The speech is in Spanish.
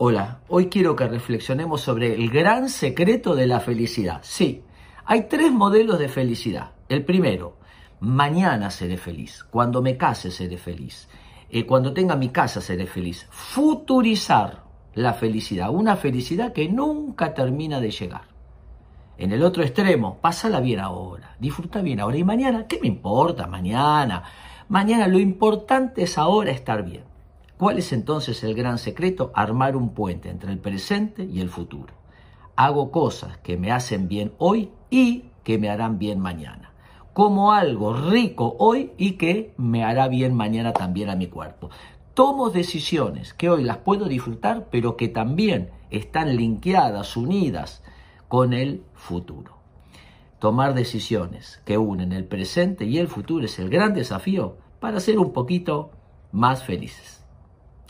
Hola, hoy quiero que reflexionemos sobre el gran secreto de la felicidad. Sí, hay tres modelos de felicidad. El primero, mañana seré feliz, cuando me case seré feliz, eh, cuando tenga mi casa seré feliz. Futurizar la felicidad, una felicidad que nunca termina de llegar. En el otro extremo, pásala bien ahora, disfruta bien ahora y mañana, ¿qué me importa mañana? Mañana lo importante es ahora estar bien. ¿Cuál es entonces el gran secreto? Armar un puente entre el presente y el futuro. Hago cosas que me hacen bien hoy y que me harán bien mañana. Como algo rico hoy y que me hará bien mañana también a mi cuerpo. Tomo decisiones que hoy las puedo disfrutar, pero que también están linkeadas, unidas con el futuro. Tomar decisiones que unen el presente y el futuro es el gran desafío para ser un poquito más felices.